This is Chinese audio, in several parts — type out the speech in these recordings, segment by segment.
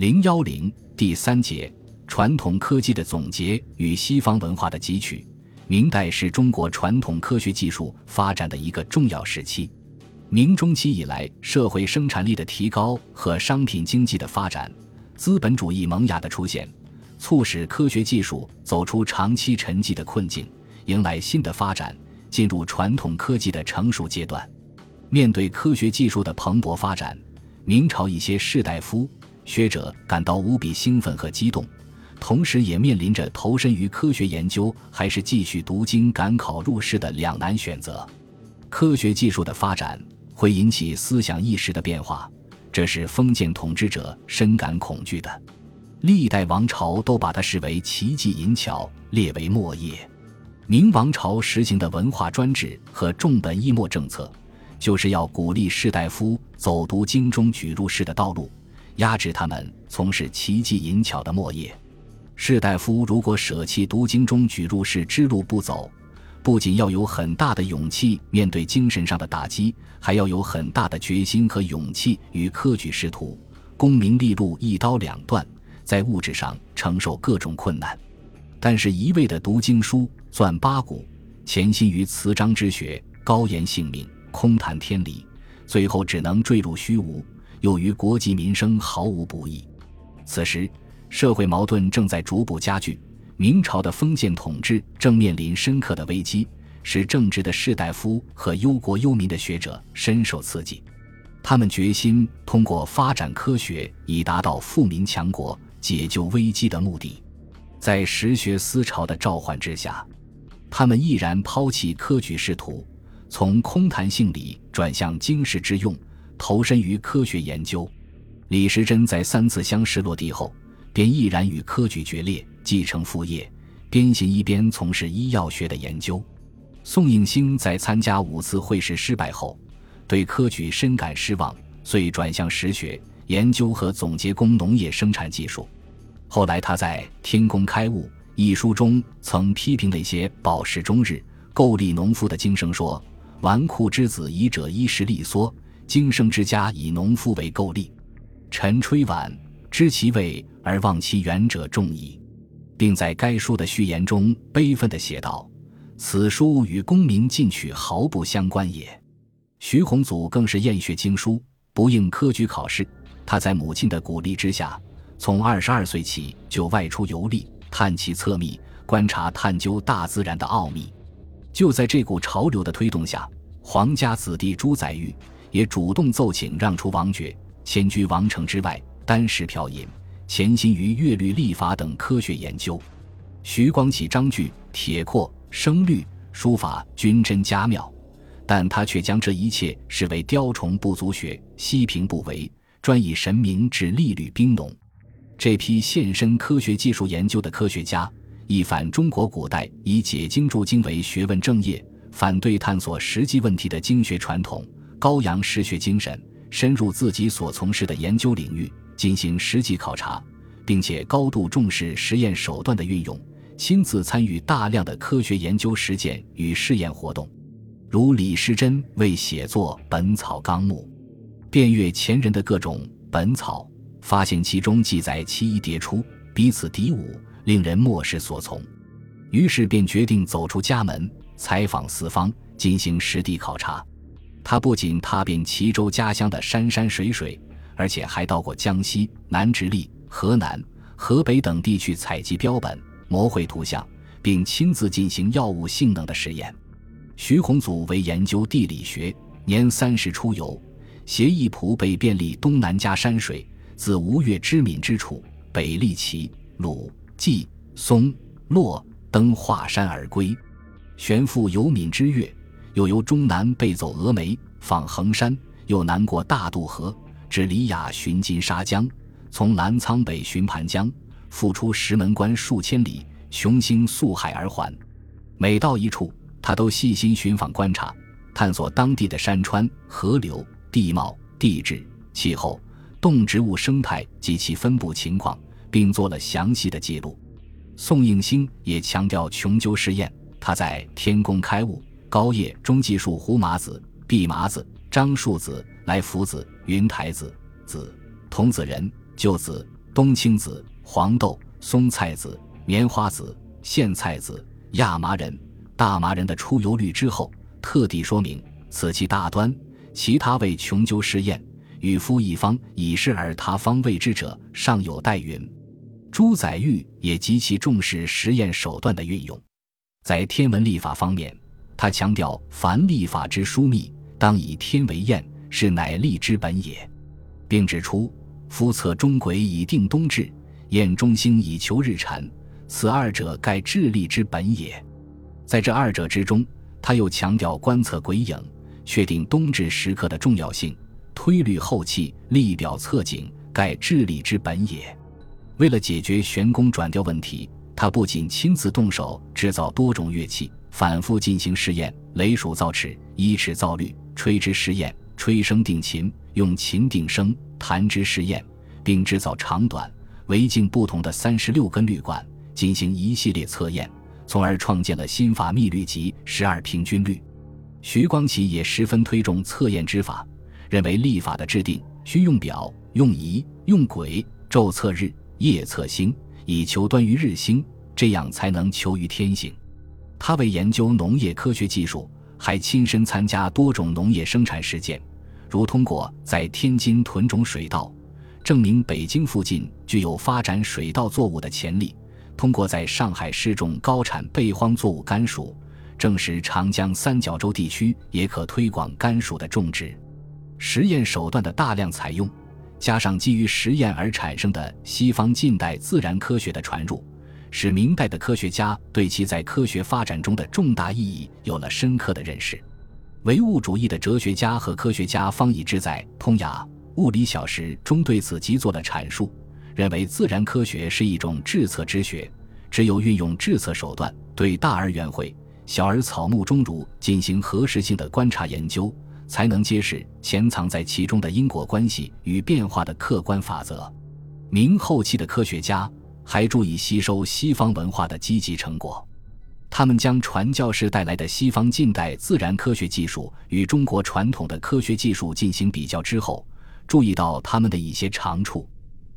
零幺零第三节传统科技的总结与西方文化的汲取。明代是中国传统科学技术发展的一个重要时期。明中期以来，社会生产力的提高和商品经济的发展，资本主义萌芽的出现，促使科学技术走出长期沉寂的困境，迎来新的发展，进入传统科技的成熟阶段。面对科学技术的蓬勃发展，明朝一些士大夫。学者感到无比兴奋和激动，同时也面临着投身于科学研究还是继续读经赶考入仕的两难选择。科学技术的发展会引起思想意识的变化，这是封建统治者深感恐惧的。历代王朝都把它视为奇技淫巧，列为末业。明王朝实行的文化专制和重本抑末政策，就是要鼓励士大夫走读经中举入仕的道路。压制他们从事奇技淫巧的末业。士大夫如果舍弃读经中举入仕之路不走，不仅要有很大的勇气面对精神上的打击，还要有很大的决心和勇气与科举仕途、功名利禄一刀两断，在物质上承受各种困难。但是，一味的读经书、钻八股，潜心于词章之学，高言性命，空谈天理，最后只能坠入虚无。又与国计民生毫无不益。此时，社会矛盾正在逐步加剧，明朝的封建统治正面临深刻的危机，使正直的士大夫和忧国忧民的学者深受刺激。他们决心通过发展科学，以达到富民强国、解救危机的目的。在实学思潮的召唤之下，他们毅然抛弃科举仕途，从空谈性理转向经世致用。投身于科学研究，李时珍在三次乡试落地后，便毅然与科举决裂，继承父业，边行一边从事医药学的研究。宋应星在参加五次会试失败后，对科举深感失望，遂转向实学研究和总结工农业生产技术。后来他在《天工开物》一书中曾批评那些饱食终日、够力农夫的经生说：“纨绔之子，以者衣食利缩。”经生之家以农夫为构利，陈吹晚知其位而忘其远者众矣，并在该书的序言中悲愤地写道：“此书与功名进取毫不相关也。”徐宏祖更是厌学经书，不应科举考试。他在母亲的鼓励之下，从二十二岁起就外出游历，探其测秘，观察探究大自然的奥秘。就在这股潮流的推动下，皇家子弟朱载堉。也主动奏请让出王爵，迁居王城之外，单食嫖饮，潜心于乐律历法等科学研究。徐光启章句、铁阔、声律、书法均真佳妙，但他却将这一切视为雕虫不足学，西平不为，专以神明治历律兵农。这批献身科学技术研究的科学家，一反中国古代以解经注经为学问正业，反对探索实际问题的经学传统。高扬实学精神，深入自己所从事的研究领域进行实际考察，并且高度重视实验手段的运用，亲自参与大量的科学研究实践与试验活动。如李时珍为写作《本草纲目》，遍阅前人的各种本草，发现其中记载奇异迭出，彼此敌伍，令人莫视所从。于是便决定走出家门，采访四方，进行实地考察。他不仅踏遍齐州家乡的山山水水，而且还到过江西、南直隶、河南、河北等地去采集标本、模绘图像，并亲自进行药物性能的实验。徐宏祖为研究地理学，年三十出游，携一仆北遍历东南家山水，自吴越知闽之处，北历齐、鲁、冀、松、洛，登华山而归，旋赴游闽之越。又由中南背走峨眉，访衡山，又南过大渡河，至李雅寻金沙江，从澜沧北寻盘江，复出石门关数千里，雄心溯海而还。每到一处，他都细心寻访观察，探索当地的山川、河流、地貌、地质、气候、动植物生态及其分布情况，并做了详细的记录。宋应星也强调穷究试验，他在《天工开物》。高叶中技术胡麻子、蓖麻子、张树子、来福子、云台子、子桐子仁、旧子、冬青子、黄豆、松菜子、棉花子、苋菜子、亚麻仁、大麻仁的出油率之后，特地说明此其大端，其他为穷究试验。与夫一方以是而他方未知者，尚有待云。朱载堉也极其重视实验手段的运用，在天文历法方面，他强调凡历法之疏密，当以天为验，是乃历之本也，并指出夫测中轨以定冬至，验中星以求日产，此二者盖智力之本也。在这二者之中，他又强调观测鬼影，确定冬至时刻的重要性。推律后气，立表测景，盖智力之本也。为了解决悬宫转调问题，他不仅亲自动手制造多种乐器，反复进行试验：雷属造尺，依尺造律；吹之试验，吹声定琴，用琴定声；弹之试验，并制造长短、围径不同的三十六根律管，进行一系列测验，从而创建了新法密律集十二平均律。徐光启也十分推重测验之法。认为历法的制定需用表、用仪、用轨，昼测日，夜测星，以求端于日星，这样才能求于天行。他为研究农业科学技术，还亲身参加多种农业生产实践，如通过在天津屯种水稻，证明北京附近具有发展水稻作物的潜力；通过在上海试种高产备荒作物甘薯，证实长江三角洲地区也可推广甘薯的种植。实验手段的大量采用，加上基于实验而产生的西方近代自然科学的传入，使明代的科学家对其在科学发展中的重大意义有了深刻的认识。唯物主义的哲学家和科学家方以智在《通雅物理小时》中对此即做了阐述，认为自然科学是一种质测之学，只有运用质测手段，对大而圆会、小而草木中如进行核实性的观察研究。才能揭示潜藏在其中的因果关系与变化的客观法则。明后期的科学家还注意吸收西方文化的积极成果，他们将传教士带来的西方近代自然科学技术与中国传统的科学技术进行比较之后，注意到他们的一些长处，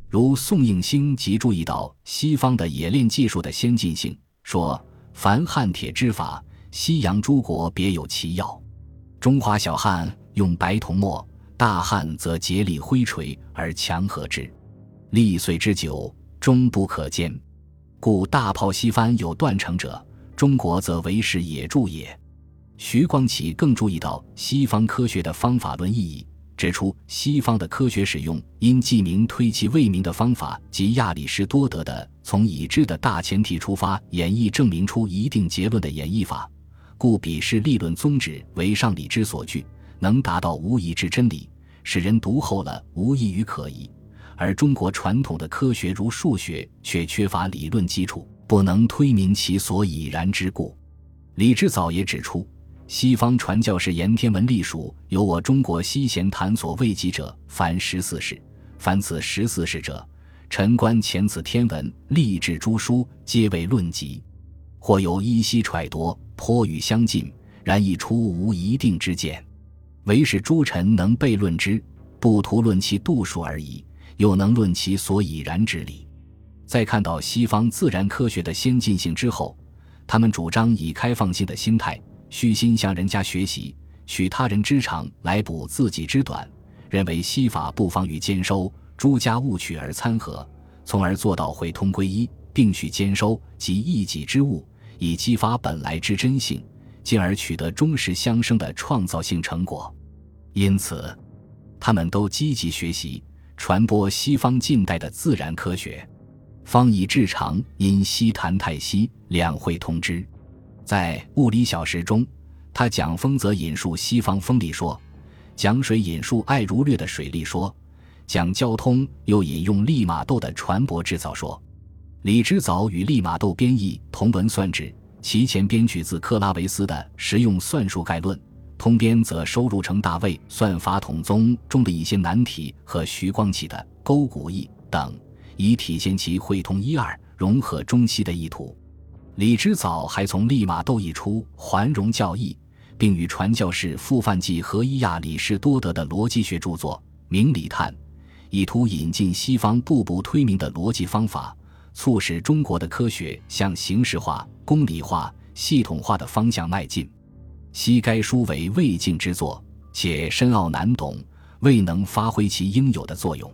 如宋应星即注意到西方的冶炼技术的先进性，说：“凡焊铁之法，西洋诸国别有其要。”中华小汉用白铜墨，大汉则竭力挥锤而强和之，历岁之久，终不可兼。故大炮西番有断成者，中国则为是野著也。徐光启更注意到西方科学的方法论意义，指出西方的科学使用因记名推其未明的方法及亚里士多德的从已知的大前提出发演绎证明出一定结论的演绎法。故彼是立论宗旨为上理之所据，能达到无疑之真理，使人读后了无异于可疑。而中国传统的科学如数学，却缺乏理论基础，不能推明其所以然之故。李之藻也指出，西方传教士言天文历数有我中国西贤谈所未及者，凡十四世。凡此十四世者，臣观前此天文历志诸书，皆为论集，或有依稀揣度。颇与相近，然亦出无一定之见，唯使诸臣能悖论之，不图论其度数而已，又能论其所以然之理。在看到西方自然科学的先进性之后，他们主张以开放性的心态，虚心向人家学习，取他人之长来补自己之短，认为西法不妨与兼收，诸家务取而参合，从而做到会通归一，并取兼收及一己之物。以激发本来之真性，进而取得终实相生的创造性成果。因此，他们都积极学习传播西方近代的自然科学。方以至长因西谈太息，两会通之。在物理小时中，他讲风则引述西方风力说，讲水引述爱如略的水力说，讲交通又引用利玛窦的船舶制造说。李之藻与利玛窦编译《同文算指》，其前编取自克拉维斯的《实用算术概论》，通编则收入成大卫《算法统宗》中的一些难题和徐光启的《勾股义》等，以体现其会通一二、融合中西的意图。李之藻还从利玛窦译出《环容教义》，并与传教士傅范济合一亚里士多德的逻辑学著作《明理探》。以图引进西方步步推明的逻辑方法，促使中国的科学向形式化、公理化、系统化的方向迈进。昔该书为魏晋之作，且深奥难懂，未能发挥其应有的作用。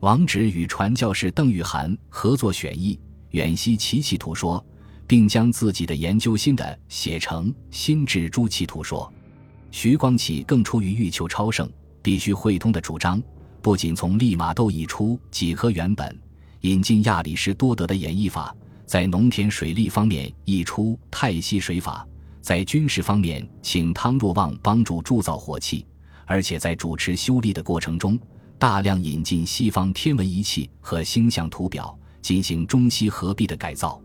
王直与传教士邓玉涵合作选译，远西奇奇图说，并将自己的研究心得写成《新智诸奇图说》。徐光启更出于欲求超胜、必须会通的主张，不仅从利玛窦译出几何原本，引进亚里士多德的演绎法，在农田水利方面译出泰西水法，在军事方面请汤若望帮助铸造火器，而且在主持修历的过程中。大量引进西方天文仪器和星象图表，进行中西合璧的改造，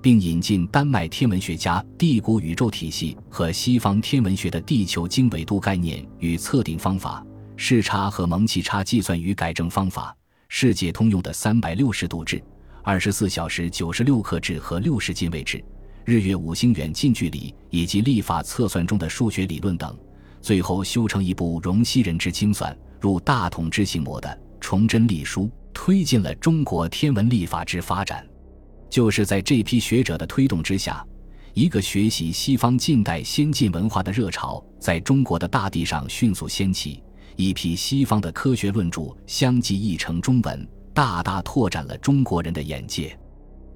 并引进丹麦天文学家地谷宇宙体系和西方天文学的地球经纬度概念与测定方法、视差和蒙气差计算与改正方法、世界通用的三百六十度制、二十四小时九十六刻制和六十进位制、日月五星远近距离以及历法测算中的数学理论等，最后修成一部容西人之精算。入大统之行模的崇祯历书，推进了中国天文历法之发展。就是在这批学者的推动之下，一个学习西方近代先进文化的热潮在中国的大地上迅速掀起。一批西方的科学论著相继译成中文，大大拓展了中国人的眼界。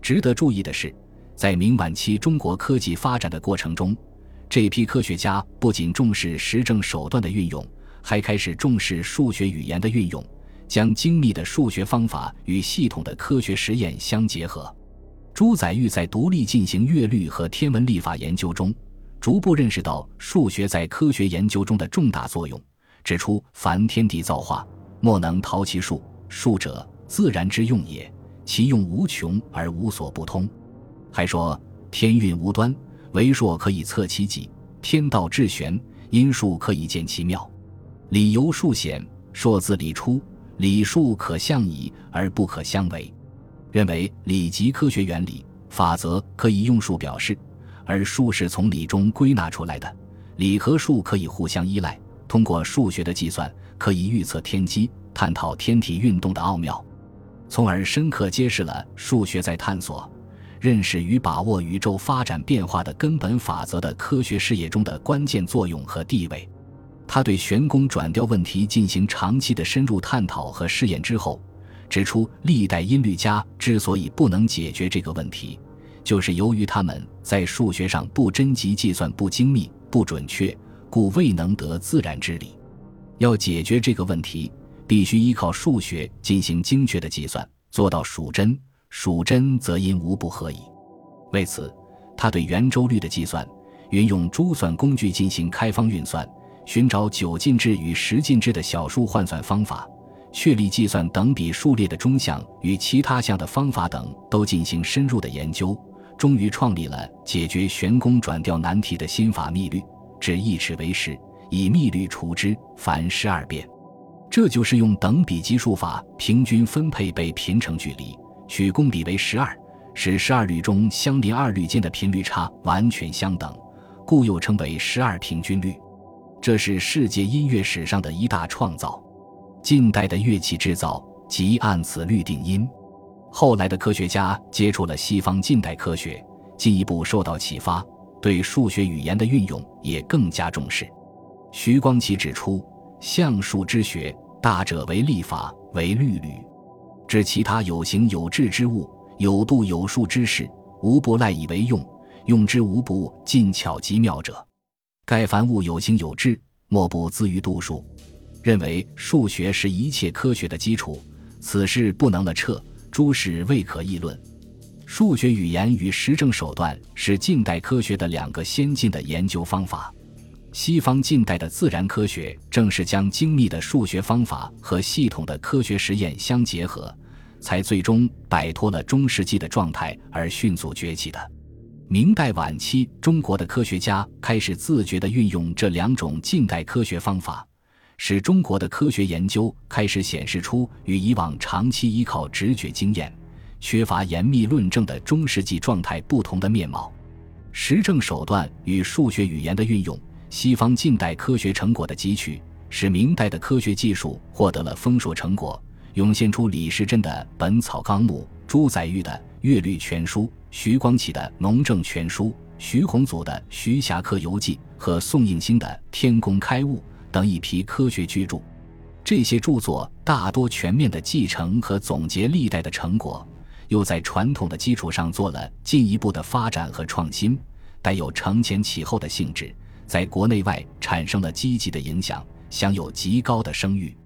值得注意的是，在明晚期中国科技发展的过程中，这批科学家不仅重视实证手段的运用。还开始重视数学语言的运用，将精密的数学方法与系统的科学实验相结合。朱载堉在独立进行乐律和天文历法研究中，逐步认识到数学在科学研究中的重大作用，指出：“凡天地造化，莫能逃其数。数者，自然之用也，其用无穷而无所不通。”还说：“天运无端，为数可以测其极；天道至玄，因数可以见其妙。”理由数显，数自理出，理数可相以而不可相违。认为理即科学原理，法则可以用数表示，而数是从理中归纳出来的。理和数可以互相依赖，通过数学的计算，可以预测天机，探讨天体运动的奥妙，从而深刻揭示了数学在探索、认识与把握宇宙发展变化的根本法则的科学事业中的关键作用和地位。他对旋宫转调问题进行长期的深入探讨和试验之后，指出历代音律家之所以不能解决这个问题，就是由于他们在数学上不真及计算不精密、不准确，故未能得自然之理。要解决这个问题，必须依靠数学进行精确的计算，做到数真。数真则因无不合矣。为此，他对圆周率的计算，运用珠算工具进行开方运算。寻找九进制与十进制的小数换算方法，确立计算等比数列的中项与其他项的方法等，都进行深入的研究，终于创立了解决旋宫转调难题的新法密律，指一尺为十，以密律除之，凡十二变。这就是用等比级数法平均分配被频程距离，取公比为十二，使十二律中相邻二律间的频率差完全相等，故又称为十二平均律。这是世界音乐史上的一大创造，近代的乐器制造即按此律定音。后来的科学家接触了西方近代科学，进一步受到启发，对数学语言的运用也更加重视。徐光启指出，象数之学，大者为历法，为律律，至其他有形有质之物，有度有数之事，无不赖以为用，用之无不尽巧极妙者。盖凡物有形有质，莫不资于度数。认为数学是一切科学的基础，此事不能了彻，诸事未可议论。数学语言与实证手段是近代科学的两个先进的研究方法。西方近代的自然科学正是将精密的数学方法和系统的科学实验相结合，才最终摆脱了中世纪的状态而迅速崛起的。明代晚期，中国的科学家开始自觉地运用这两种近代科学方法，使中国的科学研究开始显示出与以往长期依靠直觉经验、缺乏严密论证的中世纪状态不同的面貌。实证手段与数学语言的运用，西方近代科学成果的汲取，使明代的科学技术获得了丰硕成果，涌现出李时珍的《本草纲目》、朱载堉的《乐律全书》、徐光启的《农政全书》、徐宏祖的《徐霞客游记》和宋应星的《天工开物》等一批科学巨著。这些著作大多全面地继承和总结历代的成果，又在传统的基础上做了进一步的发展和创新，带有承前启后的性质，在国内外产生了积极的影响，享有极高的声誉。